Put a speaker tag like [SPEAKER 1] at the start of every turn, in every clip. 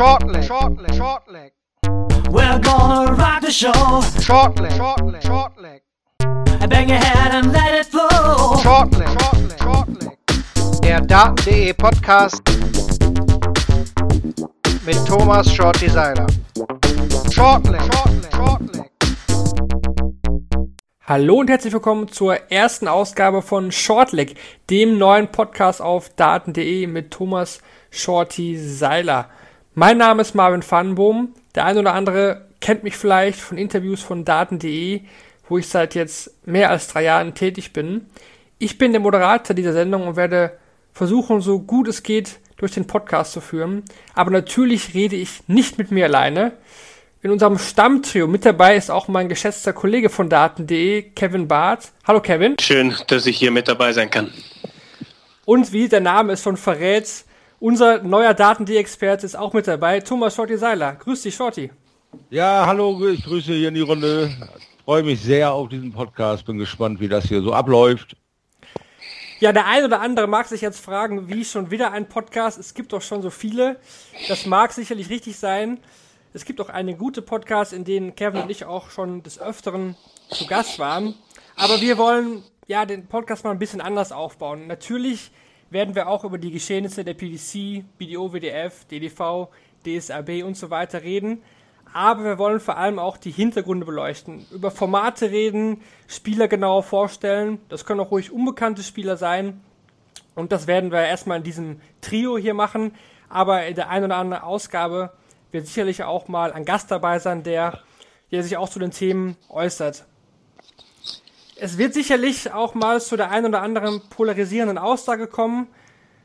[SPEAKER 1] Short leg. Short leg. Short leg.
[SPEAKER 2] We're gonna rock the show.
[SPEAKER 1] Short leg. Short leg. Short leg.
[SPEAKER 2] Bang your head and let it flow.
[SPEAKER 1] Short leg. Short leg. Short leg. Der Daten.de Podcast mit Thomas Short Designer. Short leg. Short leg. Short leg.
[SPEAKER 3] Hallo und herzlich willkommen zur ersten Ausgabe von Shortleg, dem neuen Podcast auf daten.de mit Thomas Shorty Seiler. Mein Name ist Marvin Pfannenbohm. Der eine oder andere kennt mich vielleicht von Interviews von daten.de, wo ich seit jetzt mehr als drei Jahren tätig bin. Ich bin der Moderator dieser Sendung und werde versuchen, so gut es geht, durch den Podcast zu führen. Aber natürlich rede ich nicht mit mir alleine. In unserem Stammtrio mit dabei ist auch mein geschätzter Kollege von Daten.de, Kevin Barth. Hallo Kevin.
[SPEAKER 4] Schön, dass ich hier mit dabei sein kann.
[SPEAKER 3] Und wie der Name es schon verrät, unser neuer Daten.de-Experte ist auch mit dabei, Thomas Shorty Seiler. Grüß dich, Shorty.
[SPEAKER 5] Ja, hallo, ich grüße hier in die Runde. Freue mich sehr auf diesen Podcast, bin gespannt, wie das hier so abläuft.
[SPEAKER 3] Ja, der ein oder andere mag sich jetzt fragen, wie schon wieder ein Podcast? Es gibt doch schon so viele. Das mag sicherlich richtig sein. Es gibt auch einige gute Podcasts, in denen Kevin und ich auch schon des Öfteren zu Gast waren. Aber wir wollen ja den Podcast mal ein bisschen anders aufbauen. Natürlich werden wir auch über die Geschehnisse der PDC, BDO, WDF, DDV, DSRB und so weiter reden. Aber wir wollen vor allem auch die Hintergründe beleuchten, über Formate reden, Spieler genauer vorstellen. Das können auch ruhig unbekannte Spieler sein. Und das werden wir erstmal in diesem Trio hier machen. Aber in der einen oder anderen Ausgabe wird sicherlich auch mal ein Gast dabei sein, der, der sich auch zu den Themen äußert. Es wird sicherlich auch mal zu der einen oder anderen polarisierenden Aussage kommen.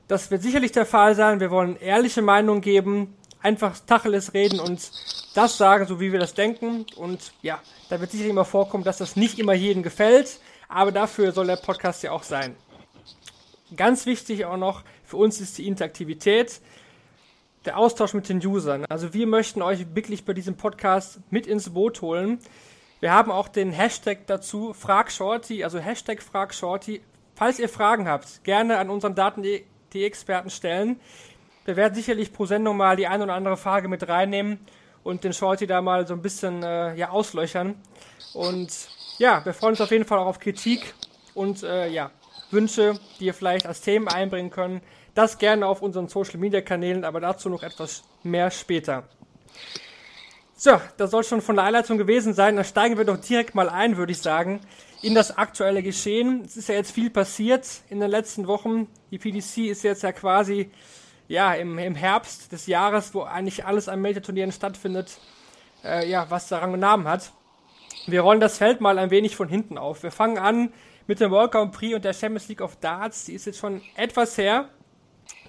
[SPEAKER 3] Das wird sicherlich der Fall sein. Wir wollen ehrliche Meinungen geben, einfach Tacheles reden und das sagen, so wie wir das denken. Und ja, da wird sicherlich immer vorkommen, dass das nicht immer jedem gefällt, aber dafür soll der Podcast ja auch sein. Ganz wichtig auch noch, für uns ist die Interaktivität der Austausch mit den Usern. Also wir möchten euch wirklich bei diesem Podcast mit ins Boot holen. Wir haben auch den Hashtag dazu, FragShorty, also Hashtag FragShorty. Falls ihr Fragen habt, gerne an unseren Daten.de-Experten stellen. Wir werden sicherlich pro Sendung mal die eine oder andere Frage mit reinnehmen und den Shorty da mal so ein bisschen äh, ja, auslöchern. Und ja, wir freuen uns auf jeden Fall auch auf Kritik und äh, ja, Wünsche, die ihr vielleicht als Themen einbringen können. Das gerne auf unseren Social Media Kanälen, aber dazu noch etwas mehr später. So, das soll schon von der Einleitung gewesen sein. Dann steigen wir doch direkt mal ein, würde ich sagen, in das aktuelle Geschehen. Es ist ja jetzt viel passiert in den letzten Wochen. Die PDC ist jetzt ja quasi ja, im, im Herbst des Jahres, wo eigentlich alles an Major-Turnieren stattfindet, äh, ja, was daran genommen hat. Wir rollen das Feld mal ein wenig von hinten auf. Wir fangen an mit dem World Grand Prix und der Champions League of Darts. Die ist jetzt schon etwas her.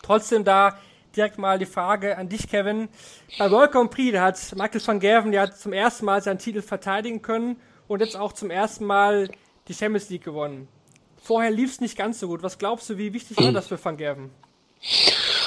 [SPEAKER 3] Trotzdem da direkt mal die Frage an dich, Kevin. Bei World Grand Prix, hat Michael van Gerven ja zum ersten Mal seinen Titel verteidigen können und jetzt auch zum ersten Mal die Champions League gewonnen. Vorher lief es nicht ganz so gut. Was glaubst du, wie wichtig war das für Van Gerven?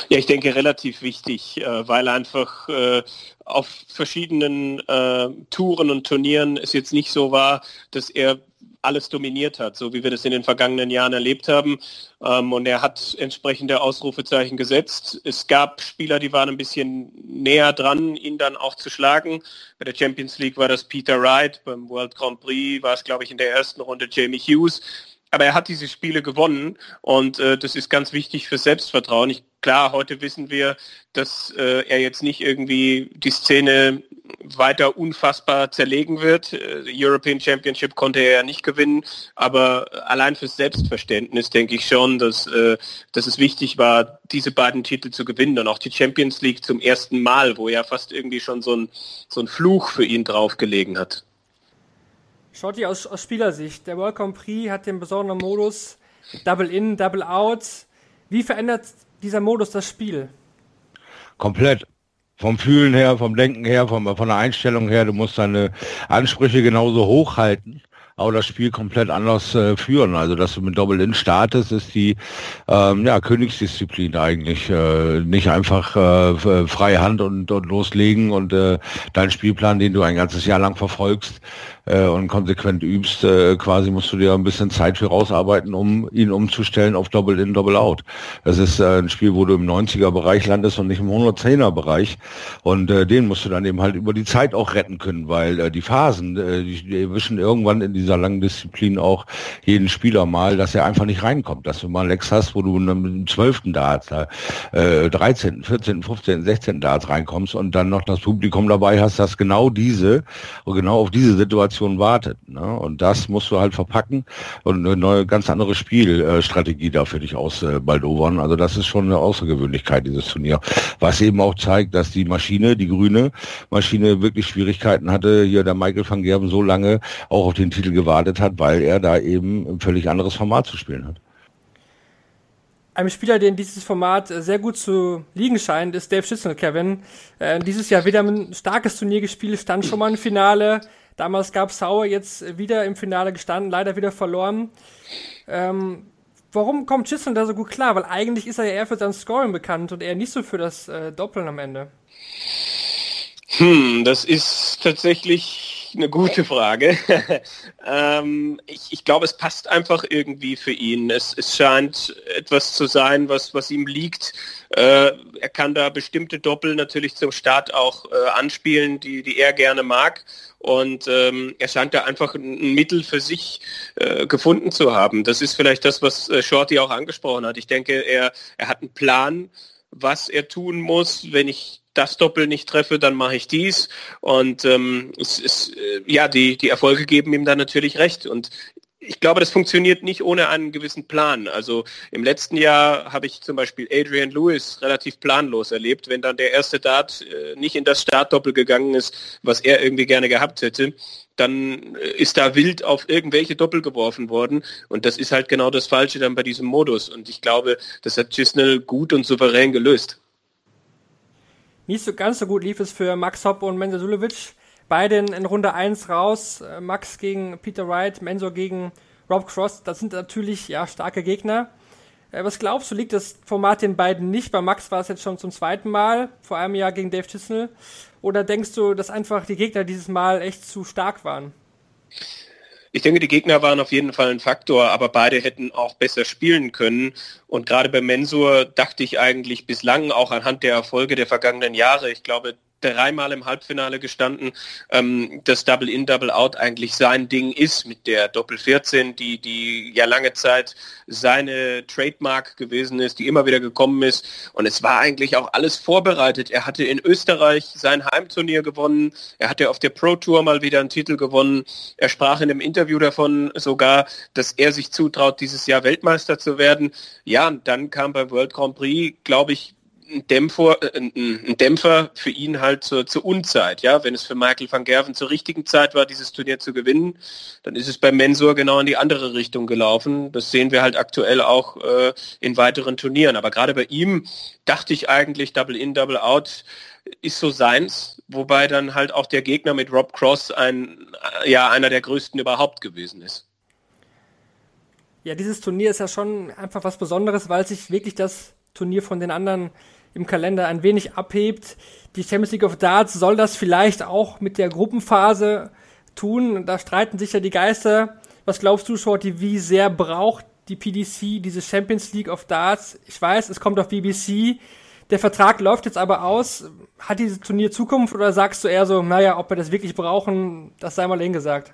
[SPEAKER 4] Ja, ich denke relativ wichtig, äh, weil einfach äh, auf verschiedenen äh, Touren und Turnieren es jetzt nicht so war, dass er alles dominiert hat, so wie wir das in den vergangenen Jahren erlebt haben. Ähm, und er hat entsprechende Ausrufezeichen gesetzt. Es gab Spieler, die waren ein bisschen näher dran, ihn dann auch zu schlagen. Bei der Champions League war das Peter Wright, beim World Grand Prix war es, glaube ich, in der ersten Runde Jamie Hughes. Aber er hat diese Spiele gewonnen und äh, das ist ganz wichtig für Selbstvertrauen. Ich, klar, heute wissen wir, dass äh, er jetzt nicht irgendwie die Szene weiter unfassbar zerlegen wird. Äh, European Championship konnte er ja nicht gewinnen, aber allein fürs Selbstverständnis denke ich schon, dass, äh, dass es wichtig war, diese beiden Titel zu gewinnen und auch die Champions League zum ersten Mal, wo ja fast irgendwie schon so ein, so ein Fluch für ihn draufgelegen hat.
[SPEAKER 3] Schotti aus, aus Spielersicht. Der World Grand Prix hat den besonderen Modus Double In, Double Out. Wie verändert dieser Modus das Spiel?
[SPEAKER 5] Komplett. Vom Fühlen her, vom Denken her, vom, von der Einstellung her, du musst deine Ansprüche genauso hochhalten aber das Spiel komplett anders äh, führen. Also dass du mit Double-In startest, ist die ähm, ja, Königsdisziplin eigentlich. Äh, nicht einfach äh, freie Hand und, und loslegen und äh, deinen Spielplan, den du ein ganzes Jahr lang verfolgst, äh, und konsequent übst, äh, quasi musst du dir ein bisschen Zeit für rausarbeiten, um ihn umzustellen auf Double In, Double Out. Das ist äh, ein Spiel, wo du im 90er-Bereich landest und nicht im 110er-Bereich. Und äh, den musst du dann eben halt über die Zeit auch retten können, weil äh, die Phasen, äh, die, die erwischen irgendwann in dieser langen Disziplin auch jeden Spieler mal, dass er einfach nicht reinkommt. Dass du mal Lex hast, wo du mit dem 12. Darts, äh, 13., 14., 15., 16. Darts reinkommst und dann noch das Publikum dabei hast, das genau diese genau auf diese Situation wartet. Ne? Und das musst du halt verpacken und eine neue, ganz andere Spielstrategie da für dich ausbaldowern. Also das ist schon eine Außergewöhnlichkeit, dieses Turnier. Was eben auch zeigt, dass die Maschine, die grüne Maschine wirklich Schwierigkeiten hatte, hier der Michael van Gerben so lange auch auf den Titel gewartet hat, weil er da eben ein völlig anderes Format zu spielen hat.
[SPEAKER 3] Ein Spieler, den dieses Format sehr gut zu liegen scheint, ist Dave Schützel, Kevin. Äh, dieses Jahr wieder ein starkes Turnier gespielt, stand schon mal im Finale. Damals gab es Sauer, jetzt wieder im Finale gestanden, leider wieder verloren. Ähm, warum kommt Chisholm da so gut klar? Weil eigentlich ist er ja eher für sein Scoring bekannt und eher nicht so für das äh, Doppeln am Ende.
[SPEAKER 4] Hm, das ist tatsächlich eine gute Frage. ähm, ich, ich glaube, es passt einfach irgendwie für ihn. Es, es scheint etwas zu sein, was, was ihm liegt. Äh, er kann da bestimmte Doppel natürlich zum Start auch äh, anspielen, die, die er gerne mag. Und ähm, er scheint da einfach ein Mittel für sich äh, gefunden zu haben. Das ist vielleicht das, was äh, Shorty auch angesprochen hat. Ich denke, er, er hat einen Plan, was er tun muss, wenn ich das Doppel nicht treffe, dann mache ich dies. Und ähm, es ist, äh, ja, die, die Erfolge geben ihm dann natürlich recht. Und ich glaube, das funktioniert nicht ohne einen gewissen Plan. Also im letzten Jahr habe ich zum Beispiel Adrian Lewis relativ planlos erlebt, wenn dann der erste Dart äh, nicht in das Startdoppel gegangen ist, was er irgendwie gerne gehabt hätte, dann äh, ist da wild auf irgendwelche Doppel geworfen worden. Und das ist halt genau das Falsche dann bei diesem Modus. Und ich glaube, das hat Chisnell gut und souverän gelöst.
[SPEAKER 3] Nicht so ganz so gut lief es für Max Hopp und Menzo Sulevic. Beide in Runde 1 raus. Äh, Max gegen Peter Wright, Menzo gegen Rob Cross. Das sind natürlich ja starke Gegner. Äh, was glaubst du, liegt das Format den beiden nicht? Bei Max war es jetzt schon zum zweiten Mal, vor einem Jahr gegen Dave Chisnell. Oder denkst du, dass einfach die Gegner dieses Mal echt zu stark waren?
[SPEAKER 4] Ich denke, die Gegner waren auf jeden Fall ein Faktor, aber beide hätten auch besser spielen können. Und gerade bei Mensur dachte ich eigentlich bislang auch anhand der Erfolge der vergangenen Jahre, ich glaube, dreimal im Halbfinale gestanden, ähm, dass Double In, Double Out eigentlich sein Ding ist mit der Doppel 14, die, die ja lange Zeit seine Trademark gewesen ist, die immer wieder gekommen ist. Und es war eigentlich auch alles vorbereitet. Er hatte in Österreich sein Heimturnier gewonnen. Er hatte auf der Pro Tour mal wieder einen Titel gewonnen. Er sprach in einem Interview davon sogar, dass er sich zutraut, dieses Jahr Weltmeister zu werden. Ja, und dann kam beim World Grand Prix, glaube ich, ein Dämpfer, äh, ein, Dämpfer für ihn halt zur, zur Unzeit. Ja, wenn es für Michael van Gerven zur richtigen Zeit war, dieses Turnier zu gewinnen, dann ist es bei Mensur genau in die andere Richtung gelaufen. Das sehen wir halt aktuell auch äh, in weiteren Turnieren. Aber gerade bei ihm dachte ich eigentlich, Double In, Double Out ist so seins, wobei dann halt auch der Gegner mit Rob Cross ein, ja, einer der größten überhaupt gewesen ist.
[SPEAKER 3] Ja, dieses Turnier ist ja schon einfach was Besonderes, weil sich wirklich das Turnier von den anderen im Kalender ein wenig abhebt. Die Champions League of Darts soll das vielleicht auch mit der Gruppenphase tun. Da streiten sich ja die Geister. Was glaubst du, Shorty, wie sehr braucht die PDC diese Champions League of Darts? Ich weiß, es kommt auf BBC. Der Vertrag läuft jetzt aber aus. Hat dieses Turnier Zukunft oder sagst du eher so, naja, ob wir das wirklich brauchen, das sei mal hingesagt?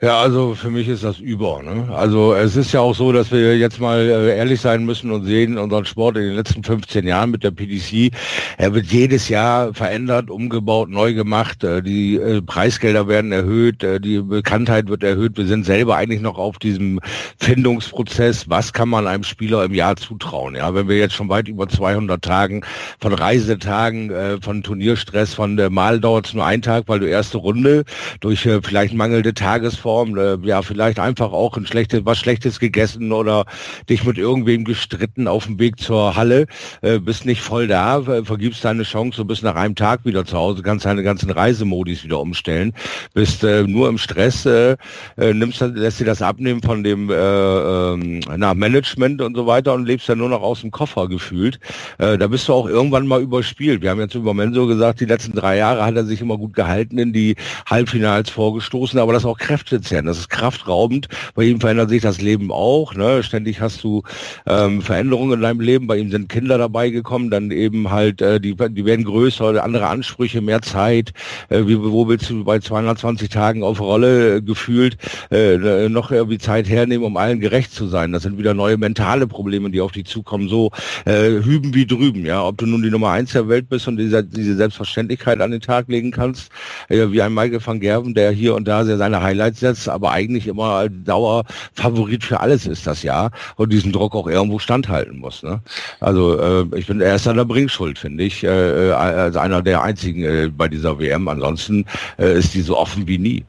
[SPEAKER 5] Ja, also für mich ist das über. Ne? Also es ist ja auch so, dass wir jetzt mal äh, ehrlich sein müssen und sehen, unseren Sport in den letzten 15 Jahren mit der PDC, er wird jedes Jahr verändert, umgebaut, neu gemacht. Äh, die äh, Preisgelder werden erhöht, die Bekanntheit wird erhöht. Wir sind selber eigentlich noch auf diesem Findungsprozess. Was kann man einem Spieler im Jahr zutrauen? Ja, wenn wir jetzt schon weit über 200 Tagen von Reisetagen, von Turnierstress, von der Mal dauert es nur einen Tag, weil du erste Runde durch vielleicht mangelnde Tages Tagesform, äh, ja, vielleicht einfach auch ein schlechtes, was Schlechtes gegessen oder dich mit irgendwem gestritten auf dem Weg zur Halle, äh, bist nicht voll da, vergibst deine Chance und bist nach einem Tag wieder zu Hause, kannst deine ganzen Reisemodis wieder umstellen, bist äh, nur im Stress, äh, äh, nimmst, lässt dir das abnehmen von dem äh, äh, na, Management und so weiter und lebst dann nur noch aus dem Koffer gefühlt. Äh, da bist du auch irgendwann mal überspielt. Wir haben jetzt über Menso gesagt, die letzten drei Jahre hat er sich immer gut gehalten, in die Halbfinals vorgestoßen, aber das auch kräftezehrend, das ist kraftraubend. Bei ihm verändert sich das Leben auch. Ne? Ständig hast du ähm, Veränderungen in deinem Leben. Bei ihm sind Kinder dabei gekommen, dann eben halt, äh, die, die werden größer, andere Ansprüche, mehr Zeit. Äh, wie, wo willst du bei 220 Tagen auf Rolle äh, gefühlt äh, noch irgendwie Zeit hernehmen, um allen gerecht zu sein? Das sind wieder neue mentale Probleme, die auf dich zukommen. So äh, hüben wie drüben, ja. Ob du nun die Nummer eins der Welt bist und diese, diese Selbstverständlichkeit an den Tag legen kannst, äh, wie ein Michael van Gerven, der hier und da seine Highlights setzt, aber eigentlich immer Dauerfavorit für alles ist das Jahr und diesen Druck auch irgendwo standhalten muss. Ne? Also äh, ich bin erst an der Bringschuld, finde ich, äh, äh, als einer der einzigen äh, bei dieser WM. Ansonsten äh, ist die so offen wie nie.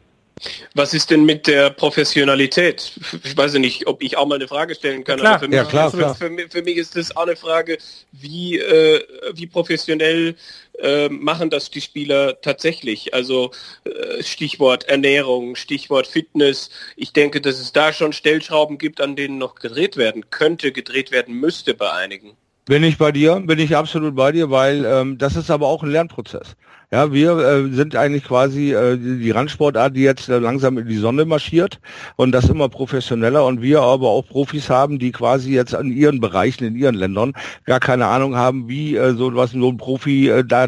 [SPEAKER 4] Was ist denn mit der Professionalität? Ich weiß nicht, ob ich auch mal eine Frage stellen kann.
[SPEAKER 5] Klar,
[SPEAKER 4] für, mich,
[SPEAKER 5] ja, klar, klar.
[SPEAKER 4] Für, für, mich ist das auch eine Frage, wie, äh, wie professionell äh, machen das die Spieler tatsächlich? Also äh, Stichwort Ernährung, Stichwort Fitness. Ich denke, dass es da schon Stellschrauben gibt, an denen noch gedreht werden könnte, gedreht werden müsste bei einigen.
[SPEAKER 5] Bin ich bei dir, bin ich absolut bei dir, weil ähm, das ist aber auch ein Lernprozess. Ja, wir äh, sind eigentlich quasi äh, die, Randsportart, die jetzt äh, langsam in die Sonne marschiert und das immer professioneller und wir aber auch Profis haben, die quasi jetzt in ihren Bereichen, in ihren Ländern gar keine Ahnung haben, wie äh, so was so ein Profi äh, da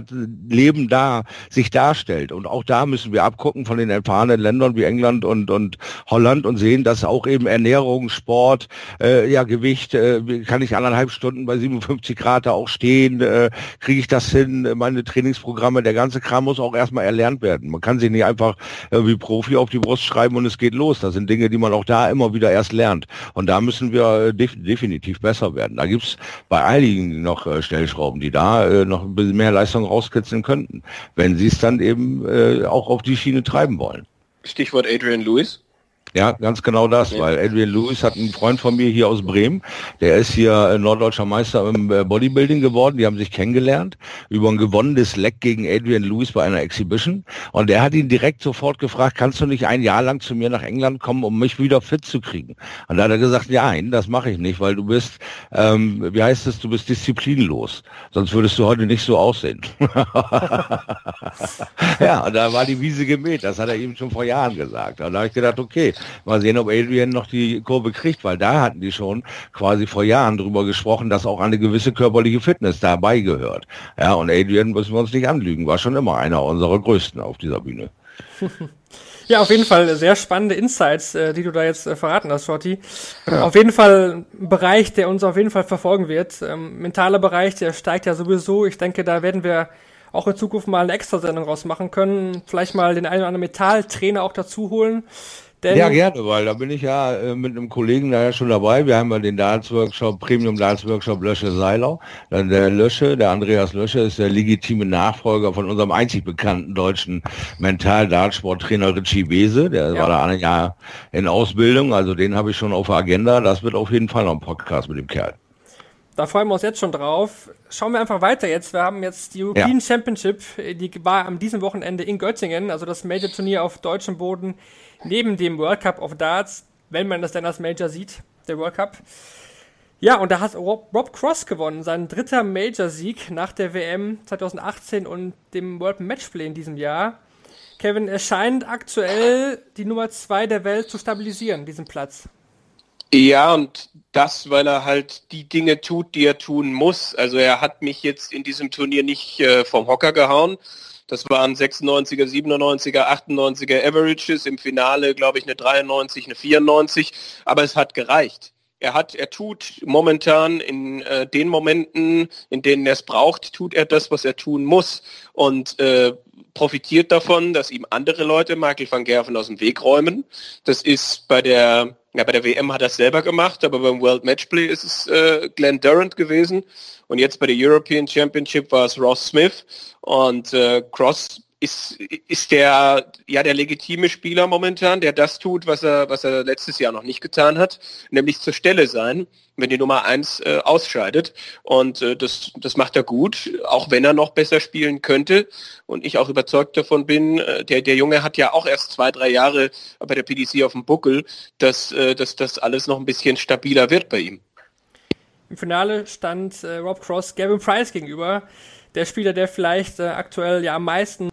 [SPEAKER 5] Leben da sich darstellt. Und auch da müssen wir abgucken von den erfahrenen Ländern wie England und, und Holland und sehen, dass auch eben Ernährung, Sport, äh, ja Gewicht, äh, kann ich anderthalb Stunden bei 57 Grad da auch stehen, äh, kriege ich das hin, meine Trainingsprogramme, der ganze ganze Kram muss auch erstmal erlernt werden. Man kann sich nicht einfach wie Profi auf die Brust schreiben und es geht los. Das sind Dinge, die man auch da immer wieder erst lernt. Und da müssen wir äh, def definitiv besser werden. Da gibt es bei einigen noch äh, Stellschrauben, die da äh, noch ein bisschen mehr Leistung rauskitzeln könnten, wenn sie es dann eben äh, auch auf die Schiene treiben wollen.
[SPEAKER 4] Stichwort Adrian Lewis.
[SPEAKER 5] Ja, ganz genau das, ja. weil Adrian Lewis hat einen Freund von mir hier aus Bremen, der ist hier äh, norddeutscher Meister im äh, Bodybuilding geworden, die haben sich kennengelernt über ein gewonnenes Leck gegen Adrian Lewis bei einer Exhibition und der hat ihn direkt sofort gefragt, kannst du nicht ein Jahr lang zu mir nach England kommen, um mich wieder fit zu kriegen? Und da hat er gesagt, nein, das mache ich nicht, weil du bist, ähm, wie heißt es, du bist disziplinlos, sonst würdest du heute nicht so aussehen. ja, und da war die Wiese gemäht, das hat er ihm schon vor Jahren gesagt. Und da habe ich gedacht, okay, Mal sehen, ob Adrian noch die Kurve kriegt, weil da hatten die schon quasi vor Jahren drüber gesprochen, dass auch eine gewisse körperliche Fitness dabei gehört. Ja, und Adrian müssen wir uns nicht anlügen, war schon immer einer unserer größten auf dieser Bühne.
[SPEAKER 3] Ja, auf jeden Fall sehr spannende Insights, äh, die du da jetzt äh, verraten hast, Shorty. Ja. Auf jeden Fall ein Bereich, der uns auf jeden Fall verfolgen wird. Ähm, mentaler Bereich, der steigt ja sowieso. Ich denke, da werden wir auch in Zukunft mal eine Extra-Sendung rausmachen können. Vielleicht mal den einen oder anderen Metalltrainer auch dazu holen.
[SPEAKER 5] Denn ja, gerne, weil da bin ich ja äh, mit einem Kollegen da ja schon dabei. Wir haben ja den Darts-Workshop, Premium Darts-Workshop Lösche Seiler. Dann der Lösche, der Andreas Lösche ist der legitime Nachfolger von unserem einzig bekannten deutschen Mental-Dartsport-Trainer Richie Bese. Der ja. war da ein Jahr in Ausbildung, also den habe ich schon auf der Agenda. Das wird auf jeden Fall noch ein Podcast mit dem Kerl.
[SPEAKER 3] Da freuen wir uns jetzt schon drauf. Schauen wir einfach weiter jetzt. Wir haben jetzt die European ja. Championship, die war am diesem Wochenende in Göttingen, also das Major-Turnier auf deutschem Boden neben dem World Cup of Darts, wenn man das dann als Major sieht, der World Cup. Ja, und da hat Rob, Rob Cross gewonnen, sein dritter Major-Sieg nach der WM 2018 und dem World Matchplay in diesem Jahr. Kevin, er scheint aktuell die Nummer zwei der Welt zu stabilisieren, diesen Platz.
[SPEAKER 4] Ja, und das, weil er halt die Dinge tut, die er tun muss. Also er hat mich jetzt in diesem Turnier nicht äh, vom Hocker gehauen, das waren 96er, 97er, 98er Averages. Im Finale, glaube ich, eine 93, eine 94. Aber es hat gereicht. Er hat, er tut momentan in äh, den Momenten, in denen er es braucht, tut er das, was er tun muss und äh, profitiert davon, dass ihm andere Leute Michael van Gerven aus dem Weg räumen. Das ist bei der, ja, bei der WM hat er es selber gemacht, aber beim World Matchplay ist es äh, Glenn Durant gewesen. Und jetzt bei der European Championship war es Ross Smith. Und äh, Cross ist, ist der ja der legitime Spieler momentan, der das tut, was er, was er letztes Jahr noch nicht getan hat, nämlich zur Stelle sein, wenn die Nummer eins äh, ausscheidet. Und äh, das, das macht er gut, auch wenn er noch besser spielen könnte. Und ich auch überzeugt davon bin, äh, der, der Junge hat ja auch erst zwei, drei Jahre bei der PDC auf dem Buckel, dass, äh, dass das alles noch ein bisschen stabiler wird bei ihm.
[SPEAKER 3] Im Finale stand äh, Rob Cross Gavin Price gegenüber der Spieler, der vielleicht äh, aktuell ja am meisten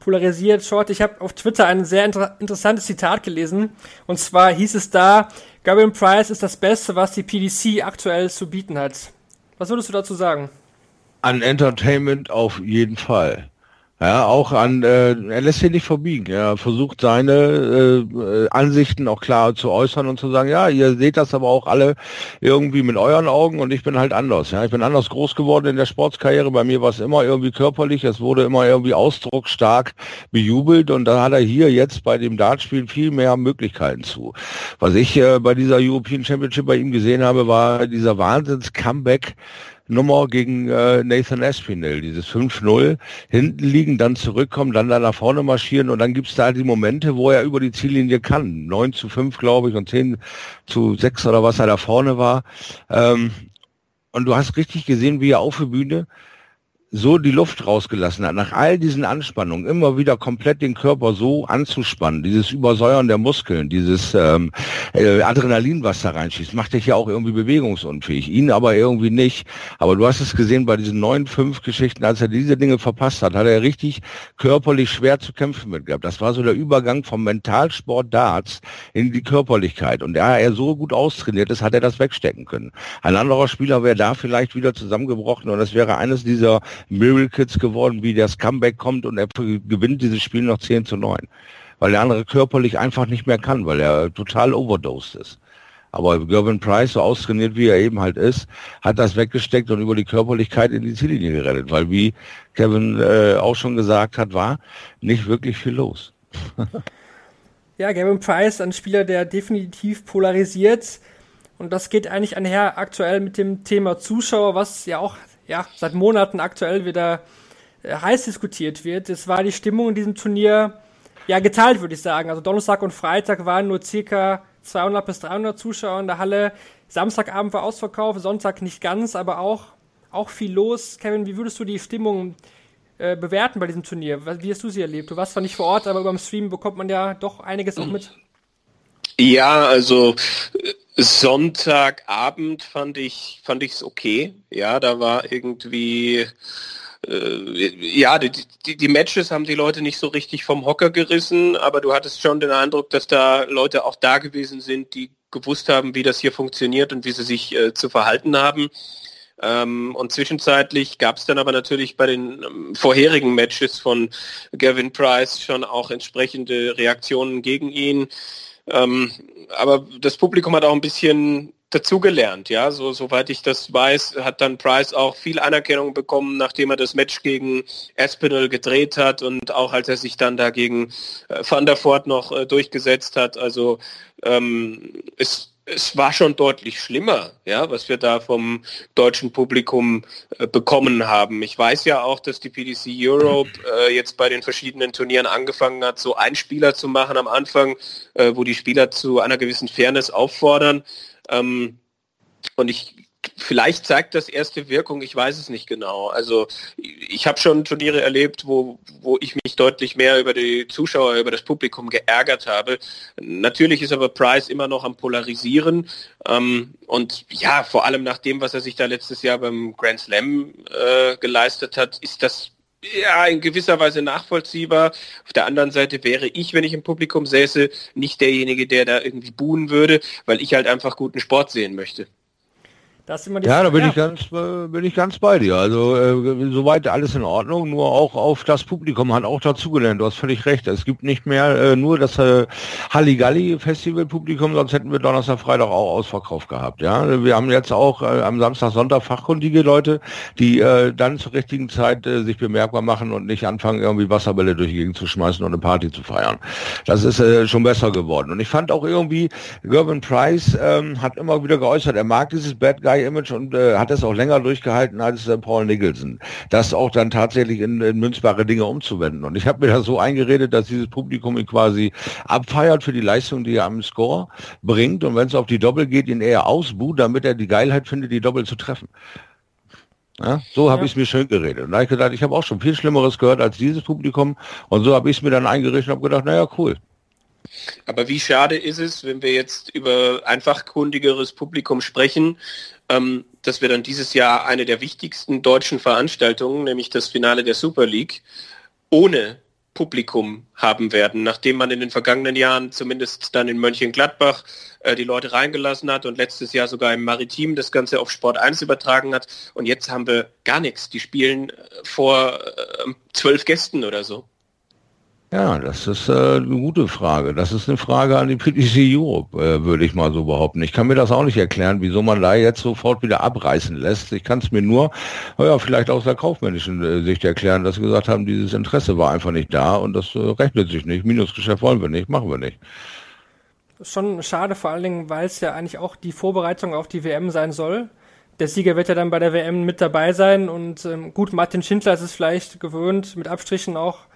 [SPEAKER 3] polarisiert. Short, ich habe auf Twitter ein sehr inter interessantes Zitat gelesen. Und zwar hieß es da, Gavin Price ist das Beste, was die PDC aktuell zu bieten hat. Was würdest du dazu sagen?
[SPEAKER 5] An Entertainment auf jeden Fall. Ja, auch an, äh, er lässt sich nicht verbiegen. Er versucht seine äh, Ansichten auch klar zu äußern und zu sagen, ja, ihr seht das aber auch alle irgendwie mit euren Augen und ich bin halt anders. Ja, ich bin anders groß geworden in der Sportskarriere. Bei mir war es immer irgendwie körperlich, es wurde immer irgendwie ausdrucksstark bejubelt und da hat er hier jetzt bei dem Dartspiel viel mehr Möglichkeiten zu. Was ich äh, bei dieser European Championship bei ihm gesehen habe, war dieser Wahnsinns-Comeback Nummer gegen äh, Nathan Espinel, dieses 5-0, hinten liegen, dann zurückkommen, dann da nach vorne marschieren und dann gibt's da die Momente, wo er über die Ziellinie kann. 9 zu 5, glaube ich, und 10 zu 6 oder was er da vorne war. Ähm, und du hast richtig gesehen, wie er auf der Bühne so die Luft rausgelassen hat, nach all diesen Anspannungen, immer wieder komplett den Körper so anzuspannen, dieses Übersäuern der Muskeln, dieses ähm, äh, Adrenalin, was da reinschießt, macht dich ja auch irgendwie bewegungsunfähig, ihn aber irgendwie nicht. Aber du hast es gesehen bei diesen neun, fünf Geschichten, als er diese Dinge verpasst hat, hat er richtig körperlich schwer zu kämpfen mit gehabt. Das war so der Übergang vom Mentalsport Darts in die Körperlichkeit. Und da er so gut austrainiert ist, hat er das wegstecken können. Ein anderer Spieler wäre da vielleicht wieder zusammengebrochen und das wäre eines dieser Miracles geworden, wie das Comeback kommt und er gewinnt dieses Spiel noch 10 zu 9. Weil der andere körperlich einfach nicht mehr kann, weil er total overdosed ist. Aber Gervin Price, so austrainiert wie er eben halt ist, hat das weggesteckt und über die Körperlichkeit in die Ziellinie gerettet. Weil wie Kevin äh, auch schon gesagt hat, war nicht wirklich viel los.
[SPEAKER 3] ja, Gavin Price, ein Spieler, der definitiv polarisiert. Und das geht eigentlich einher aktuell mit dem Thema Zuschauer, was ja auch ja, seit Monaten aktuell wieder äh, heiß diskutiert wird. Es war die Stimmung in diesem Turnier ja geteilt, würde ich sagen. Also Donnerstag und Freitag waren nur circa 200 bis 300 Zuschauer in der Halle. Samstagabend war Ausverkauf, Sonntag nicht ganz, aber auch, auch viel los. Kevin, wie würdest du die Stimmung äh, bewerten bei diesem Turnier? Wie hast du sie erlebt? Du warst zwar nicht vor Ort, aber beim Stream bekommt man ja doch einiges auch mit.
[SPEAKER 4] Ja, also Sonntagabend fand ich fand ich's okay. Ja, da war irgendwie äh, ja, die, die, die, Matches haben die Leute nicht so richtig vom Hocker gerissen, aber du hattest schon den Eindruck, dass da Leute auch da gewesen sind, die gewusst haben, wie das hier funktioniert und wie sie sich äh, zu verhalten haben. Ähm, und zwischenzeitlich gab es dann aber natürlich bei den ähm, vorherigen Matches von Gavin Price schon auch entsprechende Reaktionen gegen ihn. Ähm, aber das Publikum hat auch ein bisschen dazugelernt, ja, so soweit ich das weiß, hat dann Price auch viel Anerkennung bekommen, nachdem er das Match gegen Aspinall gedreht hat und auch als er sich dann dagegen äh, Van der Voort noch äh, durchgesetzt hat. Also ähm, es es war schon deutlich schlimmer, ja, was wir da vom deutschen Publikum äh, bekommen haben. Ich weiß ja auch, dass die PDC Europe äh, jetzt bei den verschiedenen Turnieren angefangen hat, so Einspieler zu machen am Anfang, äh, wo die Spieler zu einer gewissen Fairness auffordern. Ähm, und ich vielleicht zeigt das erste Wirkung, ich weiß es nicht genau. Also ich habe schon Turniere erlebt, wo, wo ich mich deutlich mehr über die Zuschauer, über das Publikum geärgert habe. Natürlich ist aber Price immer noch am Polarisieren. Ähm, und ja, vor allem nach dem, was er sich da letztes Jahr beim Grand Slam äh, geleistet hat, ist das ja, in gewisser Weise nachvollziehbar. Auf der anderen Seite wäre ich, wenn ich im Publikum säße, nicht derjenige, der da irgendwie buhen würde, weil ich halt einfach guten Sport sehen möchte
[SPEAKER 5] ja, da bin ja. ich ganz, äh, bin ich ganz bei dir. Also äh, soweit alles in Ordnung. Nur auch auf das Publikum hat auch dazugelernt. Du hast völlig recht. Es gibt nicht mehr äh, nur das äh, Halligalli Festival Publikum, sonst hätten wir Donnerstag, Freitag auch Ausverkauf gehabt. Ja, wir haben jetzt auch äh, am Samstag, Sonntag fachkundige Leute, die äh, dann zur richtigen Zeit äh, sich bemerkbar machen und nicht anfangen irgendwie Wasserbälle durch die Gegend zu schmeißen und eine Party zu feiern. Das ist äh, schon besser geworden. Und ich fand auch irgendwie Gervin Price ähm, hat immer wieder geäußert, er mag dieses Bad Guy Image und äh, hat es auch länger durchgehalten als äh, Paul Nicholson. Das auch dann tatsächlich in, in münzbare Dinge umzuwenden. Und ich habe mir das so eingeredet, dass dieses Publikum ihn quasi abfeiert für die Leistung, die er am Score bringt. Und wenn es auf die Doppel geht, ihn eher ausbuht, damit er die Geilheit findet, die Doppel zu treffen. Ja, so habe ja. ich es mir schön geredet. Und da habe ich gedacht, ich habe auch schon viel Schlimmeres gehört als dieses Publikum. Und so habe ich es mir dann eingerichtet und habe gedacht, naja, cool.
[SPEAKER 4] Aber wie schade ist es, wenn wir jetzt über einfach kundigeres Publikum sprechen, ähm, dass wir dann dieses Jahr eine der wichtigsten deutschen Veranstaltungen, nämlich das Finale der Super League, ohne Publikum haben werden, nachdem man in den vergangenen Jahren zumindest dann in Mönchengladbach äh, die Leute reingelassen hat und letztes Jahr sogar im Maritim das Ganze auf Sport 1 übertragen hat. Und jetzt haben wir gar nichts. Die spielen äh, vor äh, zwölf Gästen oder so.
[SPEAKER 5] Ja, das ist äh, eine gute Frage. Das ist eine Frage an die PTC Europe, äh, würde ich mal so behaupten. Ich kann mir das auch nicht erklären, wieso man da jetzt sofort wieder abreißen lässt. Ich kann es mir nur, ja, vielleicht aus der kaufmännischen äh, Sicht erklären, dass sie gesagt haben, dieses Interesse war einfach nicht da und das äh, rechnet sich nicht. Minusgeschäft wollen wir nicht, machen wir nicht.
[SPEAKER 3] Schon schade, vor allen Dingen, weil es ja eigentlich auch die Vorbereitung auf die WM sein soll. Der Sieger wird ja dann bei der WM mit dabei sein und ähm, gut, Martin Schindler ist es vielleicht gewöhnt, mit Abstrichen auch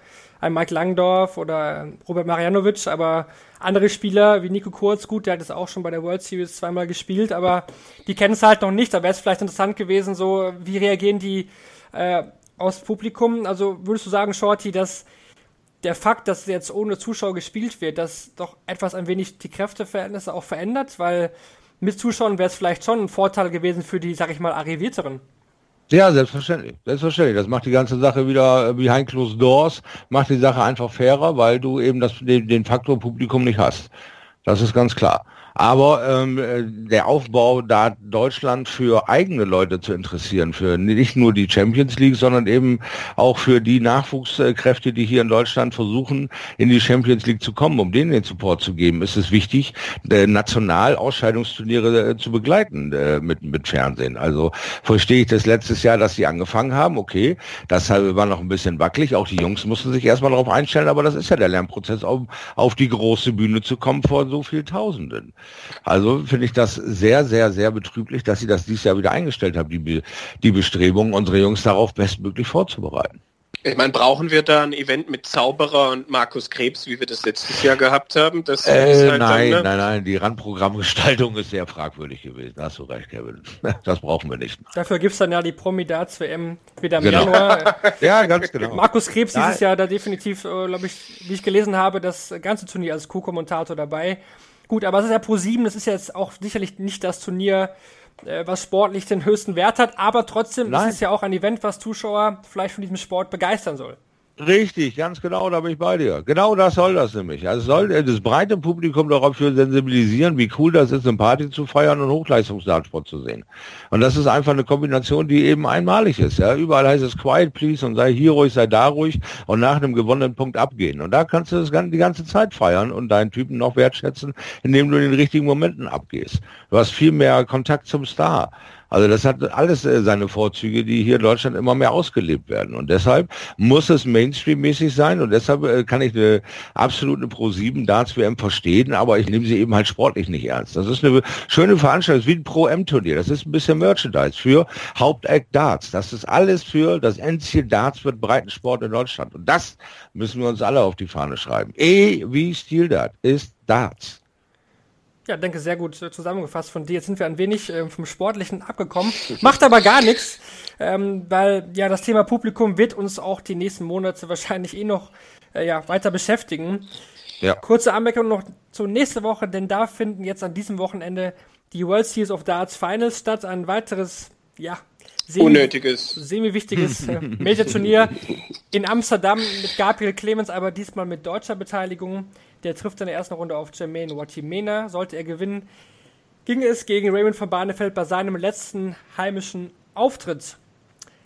[SPEAKER 3] ein Mike Langdorf oder Robert Marianovic, aber andere Spieler wie Nico Kurz, gut, der hat es auch schon bei der World Series zweimal gespielt, aber die kennen es halt noch nicht. Da wäre es vielleicht interessant gewesen, so wie reagieren die äh, aus Publikum. Also würdest du sagen, Shorty, dass der Fakt, dass jetzt ohne Zuschauer gespielt wird, das doch etwas ein wenig die Kräfteverhältnisse auch verändert, weil mit Zuschauern wäre es vielleicht schon ein Vorteil gewesen für die, sag ich mal, Arrivierteren.
[SPEAKER 5] Ja, selbstverständlich. Selbstverständlich. Das macht die ganze Sache wieder äh, behind closed doors, macht die Sache einfach fairer, weil du eben das, den, den Faktor Publikum nicht hast. Das ist ganz klar. Aber ähm, äh, der Aufbau, da Deutschland für eigene Leute zu interessieren, für nicht nur die Champions League, sondern eben auch für die Nachwuchskräfte, die hier in Deutschland versuchen, in die Champions League zu kommen, um denen den Support zu geben, ist es wichtig, äh, national Ausscheidungsturniere äh, zu begleiten äh, mit, mit Fernsehen. Also verstehe ich das letztes Jahr, dass sie angefangen haben, okay, das war noch ein bisschen wackelig, auch die Jungs mussten sich erstmal darauf einstellen, aber das ist ja der Lernprozess, um auf die große Bühne zu kommen vor so viel Tausenden. Also finde ich das sehr, sehr, sehr betrüblich, dass sie das dieses Jahr wieder eingestellt haben, die, die Bestrebungen, unsere Jungs darauf bestmöglich vorzubereiten.
[SPEAKER 4] Ich meine, brauchen wir da ein Event mit Zauberer und Markus Krebs, wie wir das letztes Jahr gehabt haben?
[SPEAKER 5] Das äh, halt nein, dann, ne? nein, nein, die Randprogrammgestaltung ist sehr fragwürdig gewesen. Da hast du recht, Kevin. Das brauchen wir nicht.
[SPEAKER 3] Dafür gibt es dann ja die Promi-Darts-WM wieder im genau. Januar.
[SPEAKER 5] ja, ganz genau.
[SPEAKER 3] Markus Krebs nein. dieses Jahr da definitiv, äh, glaube ich, wie ich gelesen habe, das ganze Turnier als Co-Kommentator dabei. Gut, aber es ist ja Pro 7, das ist jetzt auch sicherlich nicht das Turnier, äh, was sportlich den höchsten Wert hat, aber trotzdem Nein. ist es ja auch ein Event, was Zuschauer vielleicht von diesem Sport begeistern soll.
[SPEAKER 5] Richtig, ganz genau, da bin ich bei dir. Genau das soll das nämlich. Also soll das breite Publikum dafür sensibilisieren, wie cool das ist, eine Party zu feiern und Hochleistungsdartsport zu sehen. Und das ist einfach eine Kombination, die eben einmalig ist. Ja, überall heißt es quiet please und sei hier ruhig, sei da ruhig und nach einem gewonnenen Punkt abgehen. Und da kannst du das die ganze Zeit feiern und deinen Typen noch wertschätzen, indem du in den richtigen Momenten abgehst. Du hast viel mehr Kontakt zum Star. Also das hat alles äh, seine Vorzüge, die hier in Deutschland immer mehr ausgelebt werden. Und deshalb muss es Mainstream-mäßig sein und deshalb äh, kann ich eine absolute Pro-7 Darts-WM verstehen, aber ich nehme sie eben halt sportlich nicht ernst. Das ist eine schöne Veranstaltung, wie ein Pro-M-Turnier. Das ist ein bisschen Merchandise für Hauptact Darts. Das ist alles für das Endziel Darts wird Breitensport in Deutschland. Und das müssen wir uns alle auf die Fahne schreiben. E wie Stil Dart ist Darts.
[SPEAKER 3] Ja, denke, sehr gut äh, zusammengefasst von dir. Jetzt sind wir ein wenig äh, vom Sportlichen abgekommen. Macht aber gar nichts, ähm, weil ja das Thema Publikum wird uns auch die nächsten Monate wahrscheinlich eh noch äh, ja, weiter beschäftigen. Ja. Kurze Anmerkung noch zur nächste Woche, denn da finden jetzt an diesem Wochenende die World Series of Darts Finals statt. Ein weiteres, ja,
[SPEAKER 4] semi unnötiges,
[SPEAKER 3] semi-wichtiges äh, Major-Turnier in Amsterdam mit Gabriel Clemens, aber diesmal mit deutscher Beteiligung. Der trifft in der ersten Runde auf Jermaine Watimena. Sollte er gewinnen, ging es gegen Raymond von Barnefeld bei seinem letzten heimischen Auftritt.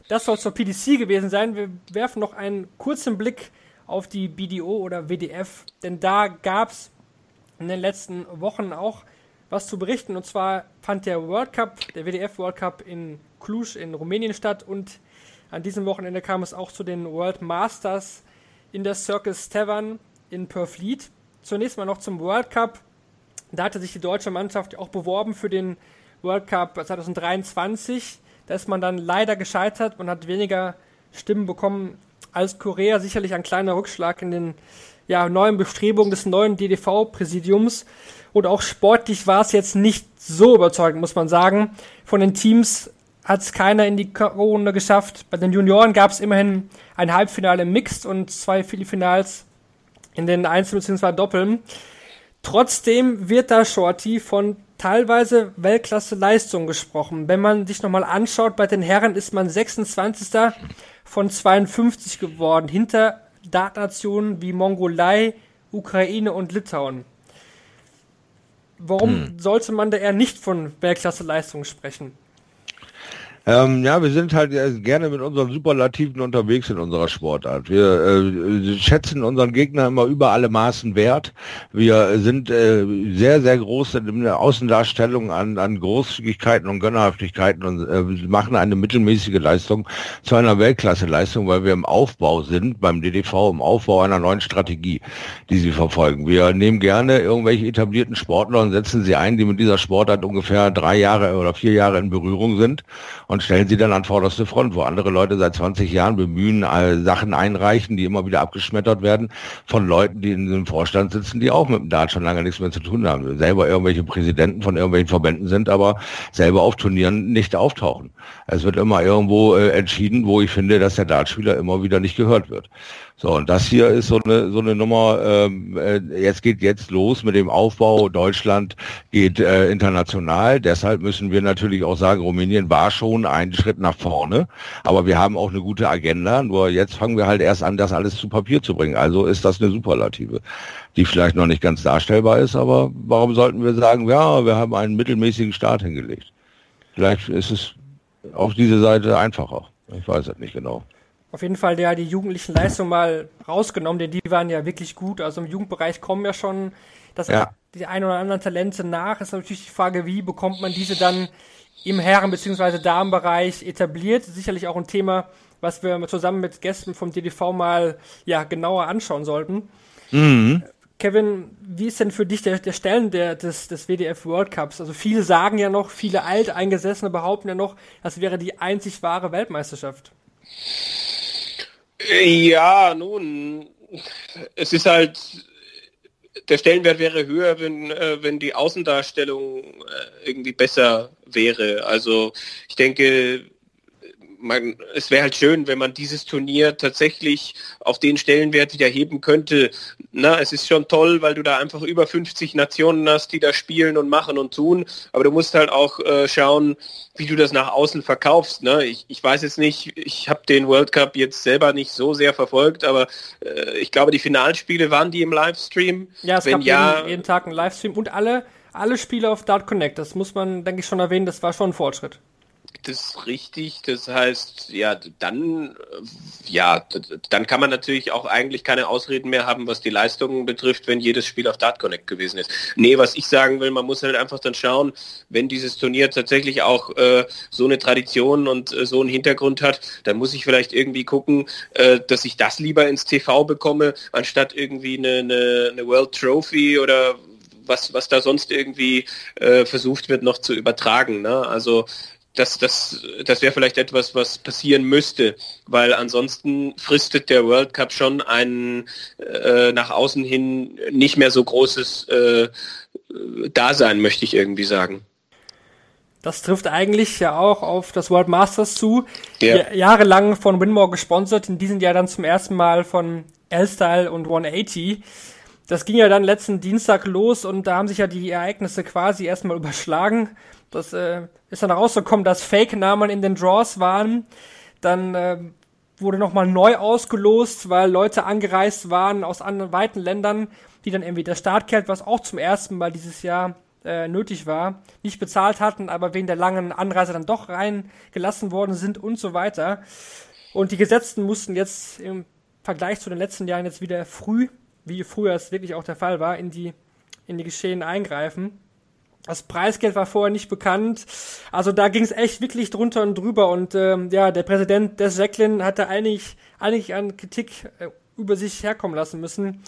[SPEAKER 3] Das soll zur PDC gewesen sein. Wir werfen noch einen kurzen Blick auf die BDO oder WDF, denn da gab es in den letzten Wochen auch was zu berichten. Und zwar fand der World Cup, der WDF World Cup in Cluj in Rumänien statt und an diesem Wochenende kam es auch zu den World Masters in der Circus Tavern in Purfleet zunächst mal noch zum World Cup. Da hatte sich die deutsche Mannschaft auch beworben für den World Cup 2023. Da ist man dann leider gescheitert. Man hat weniger Stimmen bekommen als Korea. Sicherlich ein kleiner Rückschlag in den ja, neuen Bestrebungen des neuen DDV-Präsidiums. Und auch sportlich war es jetzt nicht so überzeugend, muss man sagen. Von den Teams hat es keiner in die Runde geschafft. Bei den Junioren gab es immerhin ein Halbfinale im Mixed und zwei Viertelfinals in den Einzel- bzw. Doppeln. Trotzdem wird da Shorty von teilweise Weltklasse-Leistung gesprochen. Wenn man sich nochmal anschaut, bei den Herren ist man 26. von 52 geworden, hinter Dartnationen wie Mongolei, Ukraine und Litauen. Warum hm. sollte man da eher nicht von Weltklasse-Leistung sprechen?
[SPEAKER 5] Ähm, ja, wir sind halt gerne mit unseren Superlativen unterwegs in unserer Sportart. Wir äh, schätzen unseren Gegner immer über alle Maßen wert. Wir sind äh, sehr, sehr groß in der Außendarstellung an, an Großzügigkeiten und Gönnerhaftigkeiten und äh, machen eine mittelmäßige Leistung zu einer Weltklasse-Leistung, weil wir im Aufbau sind, beim DDV, im Aufbau einer neuen Strategie, die sie verfolgen. Wir nehmen gerne irgendwelche etablierten Sportler und setzen sie ein, die mit dieser Sportart ungefähr drei Jahre oder vier Jahre in Berührung sind stellen sie dann an vorderste Front, wo andere Leute seit 20 Jahren bemühen, Sachen einreichen, die immer wieder abgeschmettert werden von Leuten, die in dem Vorstand sitzen, die auch mit dem Dart schon lange nichts mehr zu tun haben, selber irgendwelche Präsidenten von irgendwelchen Verbänden sind, aber selber auf Turnieren nicht auftauchen. Es wird immer irgendwo äh, entschieden, wo ich finde, dass der Dartspieler immer wieder nicht gehört wird. So, und das hier ist so eine, so eine Nummer, ähm, äh, jetzt geht jetzt los mit dem Aufbau. Deutschland geht äh, international. Deshalb müssen wir natürlich auch sagen, Rumänien war schon ein Schritt nach vorne. Aber wir haben auch eine gute Agenda. Nur jetzt fangen wir halt erst an, das alles zu Papier zu bringen. Also ist das eine Superlative, die vielleicht noch nicht ganz darstellbar ist. Aber warum sollten wir sagen, ja, wir haben einen mittelmäßigen Start hingelegt? Vielleicht ist es auf diese Seite einfacher. Ich weiß es nicht genau
[SPEAKER 3] auf jeden Fall der die jugendlichen Leistungen mal rausgenommen, denn die waren ja wirklich gut. Also im Jugendbereich kommen ja schon das ja. die ein oder anderen Talente nach. Ist natürlich die Frage, wie bekommt man diese dann im Herren- bzw. Damenbereich etabliert. Sicherlich auch ein Thema, was wir zusammen mit Gästen vom DDV mal ja genauer anschauen sollten. Mhm. Kevin, wie ist denn für dich der, der Stellen der, des, des WDF World Cups? Also viele sagen ja noch, viele Alteingesessene behaupten ja noch, das wäre die einzig wahre Weltmeisterschaft.
[SPEAKER 4] Ja, nun, es ist halt, der Stellenwert wäre höher, wenn, äh, wenn die Außendarstellung äh, irgendwie besser wäre. Also ich denke, man, es wäre halt schön, wenn man dieses Turnier tatsächlich auf den Stellenwert wieder heben könnte. Na, es ist schon toll, weil du da einfach über 50 Nationen hast, die da spielen und machen und tun. Aber du musst halt auch äh, schauen, wie du das nach außen verkaufst. Ne? Ich, ich weiß jetzt nicht, ich habe den World Cup jetzt selber nicht so sehr verfolgt, aber äh, ich glaube, die Finalspiele waren die im Livestream.
[SPEAKER 3] Ja, es Wenn gab ja, jeden, jeden Tag einen Livestream und alle, alle Spiele auf Dart Connect. Das muss man, denke ich, schon erwähnen. Das war schon ein Fortschritt.
[SPEAKER 4] Das richtig. Das heißt, ja, dann, ja, dann kann man natürlich auch eigentlich keine Ausreden mehr haben, was die Leistungen betrifft, wenn jedes Spiel auf Dart Connect gewesen ist. Nee, was ich sagen will, man muss halt einfach dann schauen, wenn dieses Turnier tatsächlich auch äh, so eine Tradition und äh, so einen Hintergrund hat, dann muss ich vielleicht irgendwie gucken, äh, dass ich das lieber ins TV bekomme, anstatt irgendwie eine, eine, eine World Trophy oder was, was da sonst irgendwie äh, versucht wird noch zu übertragen. Ne? Also das, das, das wäre vielleicht etwas, was passieren müsste, weil ansonsten fristet der World Cup schon ein äh, nach außen hin nicht mehr so großes äh, Dasein, möchte ich irgendwie sagen.
[SPEAKER 3] Das trifft eigentlich ja auch auf das World Masters zu. Ja. Jahrelang von Winmore gesponsert, in diesem Jahr dann zum ersten Mal von L-Style und 180. Das ging ja dann letzten Dienstag los und da haben sich ja die Ereignisse quasi erstmal überschlagen. Das äh, ist dann rausgekommen, dass Fake-Namen in den Draws waren. Dann äh, wurde nochmal neu ausgelost, weil Leute angereist waren aus anderen weiten Ländern, die dann irgendwie das Startgeld, was auch zum ersten Mal dieses Jahr äh, nötig war, nicht bezahlt hatten, aber wegen der langen Anreise dann doch reingelassen worden sind und so weiter. Und die Gesetzten mussten jetzt im Vergleich zu den letzten Jahren jetzt wieder früh, wie früher es wirklich auch der Fall war, in die, in die Geschehen eingreifen. Das Preisgeld war vorher nicht bekannt. Also da ging es echt wirklich drunter und drüber. Und ähm, ja, der Präsident des Jacqueline hatte eigentlich, eigentlich an Kritik äh, über sich herkommen lassen müssen.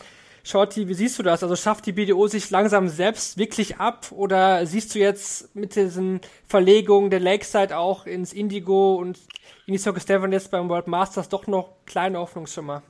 [SPEAKER 3] Shorty, wie siehst du das? Also schafft die BDO sich langsam selbst wirklich ab oder siehst du jetzt mit diesen Verlegungen der Lakeside auch ins Indigo und in die Circus Devon jetzt beim World Masters doch noch kleine Hoffnungsschimmer?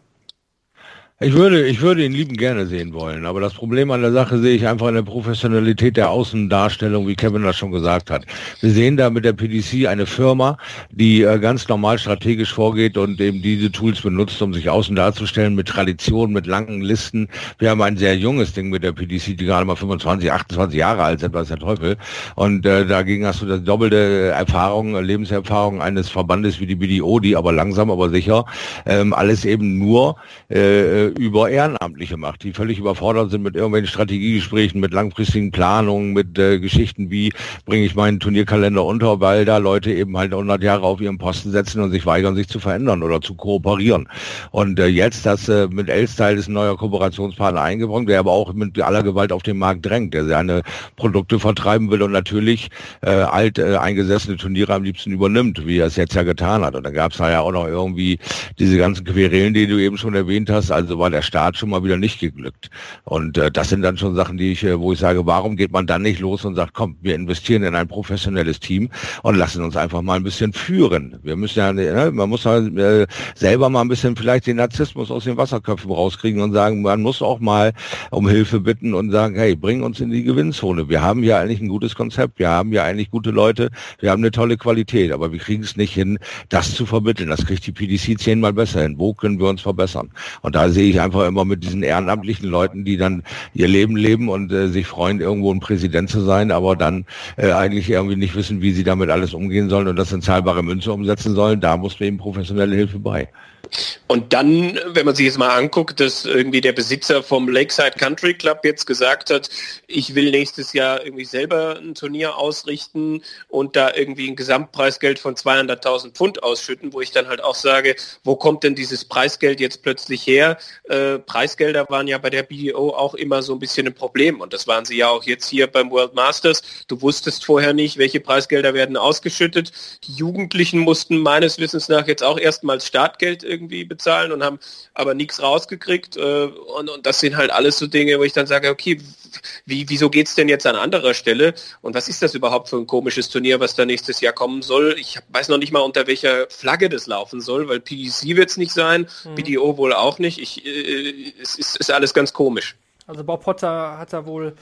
[SPEAKER 5] Ich würde, ich würde ihn lieben gerne sehen wollen, aber das Problem an der Sache sehe ich einfach in der Professionalität der Außendarstellung, wie Kevin das schon gesagt hat. Wir sehen da mit der PDC eine Firma, die äh, ganz normal strategisch vorgeht und eben diese Tools benutzt, um sich außen darzustellen, mit Tradition, mit langen Listen. Wir haben ein sehr junges Ding mit der PDC, die gerade mal 25, 28 Jahre alt sind, was der Teufel. Und äh, dagegen hast du das doppelte Erfahrung, Lebenserfahrung eines Verbandes wie die BDO, die aber langsam, aber sicher ähm, alles eben nur äh, über Ehrenamtliche macht, die völlig überfordert sind mit irgendwelchen Strategiegesprächen, mit langfristigen Planungen, mit äh, Geschichten wie bringe ich meinen Turnierkalender unter, weil da Leute eben halt 100 Jahre auf ihren Posten setzen und sich weigern, sich zu verändern oder zu kooperieren. Und äh, jetzt, dass äh, mit Elstyle ist ein neuer Kooperationspartner eingebracht, der aber auch mit aller Gewalt auf den Markt drängt, der seine Produkte vertreiben will und natürlich äh, alt äh, eingesessene Turniere am liebsten übernimmt, wie er es jetzt ja getan hat. Und da gab es ja auch noch irgendwie diese ganzen Querelen, die du eben schon erwähnt hast. Also war der Start schon mal wieder nicht geglückt. Und äh, das sind dann schon Sachen, die ich, äh, wo ich sage, warum geht man dann nicht los und sagt, komm, wir investieren in ein professionelles Team und lassen uns einfach mal ein bisschen führen. Wir müssen ja, ne, man muss halt, äh, selber mal ein bisschen vielleicht den Narzissmus aus den Wasserköpfen rauskriegen und sagen, man muss auch mal um Hilfe bitten und sagen, hey, bring uns in die Gewinnzone. Wir haben hier eigentlich ein gutes Konzept, wir haben hier eigentlich gute Leute, wir haben eine tolle Qualität, aber wir kriegen es nicht hin, das zu vermitteln. Das kriegt die PDC zehnmal besser hin. Wo können wir uns verbessern? Und da sehe ich einfach immer mit diesen ehrenamtlichen Leuten, die dann ihr Leben leben und äh, sich freuen, irgendwo ein Präsident zu sein, aber dann äh, eigentlich irgendwie nicht wissen, wie sie damit alles umgehen sollen und das in zahlbare Münze umsetzen sollen. Da muss eben professionelle Hilfe bei.
[SPEAKER 4] Und dann, wenn man sich jetzt mal anguckt, dass irgendwie der Besitzer vom Lakeside Country Club jetzt gesagt hat, ich will nächstes Jahr irgendwie selber ein Turnier ausrichten und da irgendwie ein Gesamtpreisgeld von 200.000 Pfund ausschütten, wo ich dann halt auch sage, wo kommt denn dieses Preisgeld jetzt plötzlich her? Äh, Preisgelder waren ja bei der BDO auch immer so ein bisschen ein Problem und das waren sie ja auch jetzt hier beim World Masters. Du wusstest vorher nicht, welche Preisgelder werden ausgeschüttet. Die Jugendlichen mussten meines Wissens nach jetzt auch erstmals Startgeld irgendwie bezahlen und haben aber nichts rausgekriegt. Äh, und, und, das sind halt alles so Dinge, wo ich dann sage, okay, wie, wieso geht es denn jetzt an anderer Stelle? Und was ist das überhaupt für ein komisches Turnier, was da nächstes Jahr kommen soll? Ich weiß noch nicht mal, unter welcher Flagge das laufen soll, weil PDC wird es nicht sein, mhm. BDO wohl auch nicht. Ich, äh, es ist, ist alles ganz komisch.
[SPEAKER 3] Also Bob Potter hat da wohl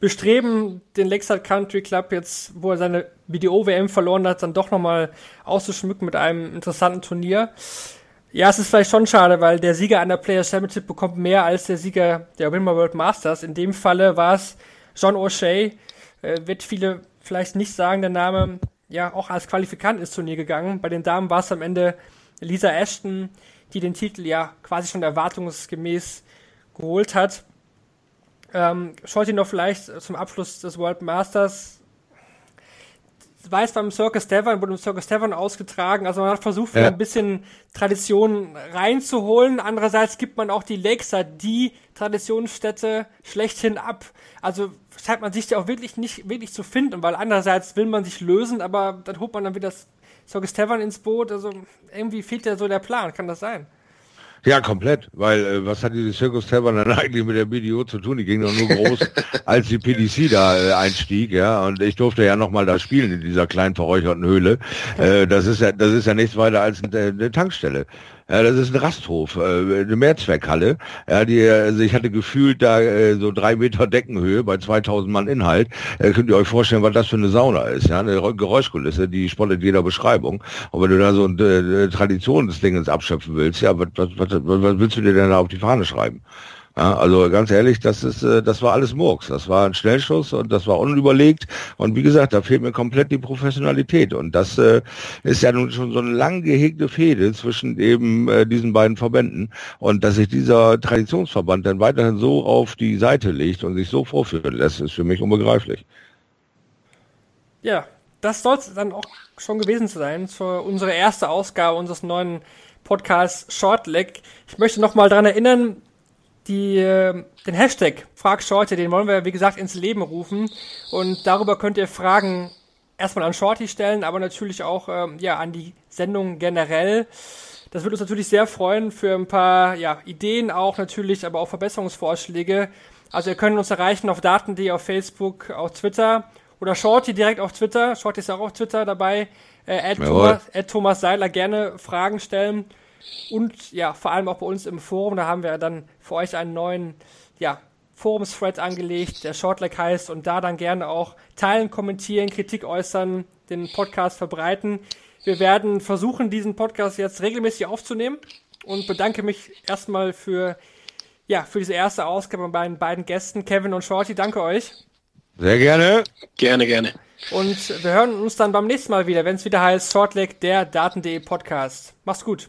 [SPEAKER 3] bestreben, den Lakeside Country Club jetzt, wo er seine BDO-WM verloren hat, dann doch nochmal auszuschmücken mit einem interessanten Turnier. Ja, es ist vielleicht schon schade, weil der Sieger an der Players Championship bekommt mehr als der Sieger der Winmer World Masters. In dem Falle war es John O'Shea, äh, wird viele vielleicht nicht sagen, der Name, ja, auch als Qualifikant ins Turnier gegangen. Bei den Damen war es am Ende Lisa Ashton, die den Titel ja quasi schon erwartungsgemäß geholt hat. Ähm, schaut ihr noch vielleicht zum Abschluss des World Masters weiß beim Circus Tavern, wurde im Circus Tavern ausgetragen. Also man hat versucht, ja. ein bisschen Tradition reinzuholen. Andererseits gibt man auch die Lakeside, die Traditionsstätte, schlechthin ab. Also scheint man sich ja auch wirklich nicht wirklich zu finden, weil andererseits will man sich lösen, aber dann holt man dann wieder das Circus Tavern ins Boot. Also irgendwie fehlt ja so der Plan. Kann das sein?
[SPEAKER 5] Ja, komplett, weil äh, was hat diese Circus Tavern dann eigentlich mit der BDO zu tun? Die ging doch nur groß, als die PDC da äh, einstieg, ja, und ich durfte ja nochmal da spielen in dieser kleinen verräucherten Höhle. Äh, das ist ja, das ist ja nichts weiter als eine, eine Tankstelle. Ja, das ist ein Rasthof, äh, eine Mehrzweckhalle. Ja, die, also ich hatte gefühlt da äh, so drei Meter Deckenhöhe bei 2000 Mann Inhalt. Äh, könnt ihr euch vorstellen, was das für eine Sauna ist? Ja, eine Geräuschkulisse, die spottet jeder Beschreibung. Und wenn du da so ein äh, Traditionsding abschöpfen willst, ja, was, was, was, was willst du dir denn da auf die Fahne schreiben? Ja, also ganz ehrlich, das ist, äh, das war alles Murks. Das war ein Schnellschuss und das war unüberlegt. Und wie gesagt, da fehlt mir komplett die Professionalität. Und das äh, ist ja nun schon so eine lang gehegte Fehde zwischen eben äh, diesen beiden Verbänden. Und dass sich dieser Traditionsverband dann weiterhin so auf die Seite legt und sich so vorführen lässt, ist für mich unbegreiflich.
[SPEAKER 3] Ja, das soll es dann auch schon gewesen sein für unsere erste Ausgabe unseres neuen Podcasts Shortleg. Ich möchte noch mal daran erinnern, die, äh, den Hashtag Frag Shorty, den wollen wir, wie gesagt, ins Leben rufen. Und darüber könnt ihr Fragen erstmal an Shorty stellen, aber natürlich auch ähm, ja, an die Sendung generell. Das würde uns natürlich sehr freuen für ein paar ja, Ideen auch natürlich, aber auch Verbesserungsvorschläge. Also ihr könnt uns erreichen auf daten.de, auf Facebook, auf Twitter oder Shorty direkt auf Twitter. Shorty ist auch auf Twitter dabei. Äh, Thomas, Thomas Seiler gerne Fragen stellen. Und ja, vor allem auch bei uns im Forum, da haben wir dann für euch einen neuen ja, Forums-Thread angelegt, der Shortleg heißt, und da dann gerne auch teilen, kommentieren, Kritik äußern, den Podcast verbreiten. Wir werden versuchen, diesen Podcast jetzt regelmäßig aufzunehmen und bedanke mich erstmal für, ja, für diese erste Ausgabe bei meinen beiden Gästen, Kevin und Shorty. Danke euch.
[SPEAKER 5] Sehr gerne.
[SPEAKER 4] Gerne, gerne.
[SPEAKER 3] Und wir hören uns dann beim nächsten Mal wieder, wenn es wieder heißt Shortleg, der Daten.de Podcast. Mach's gut.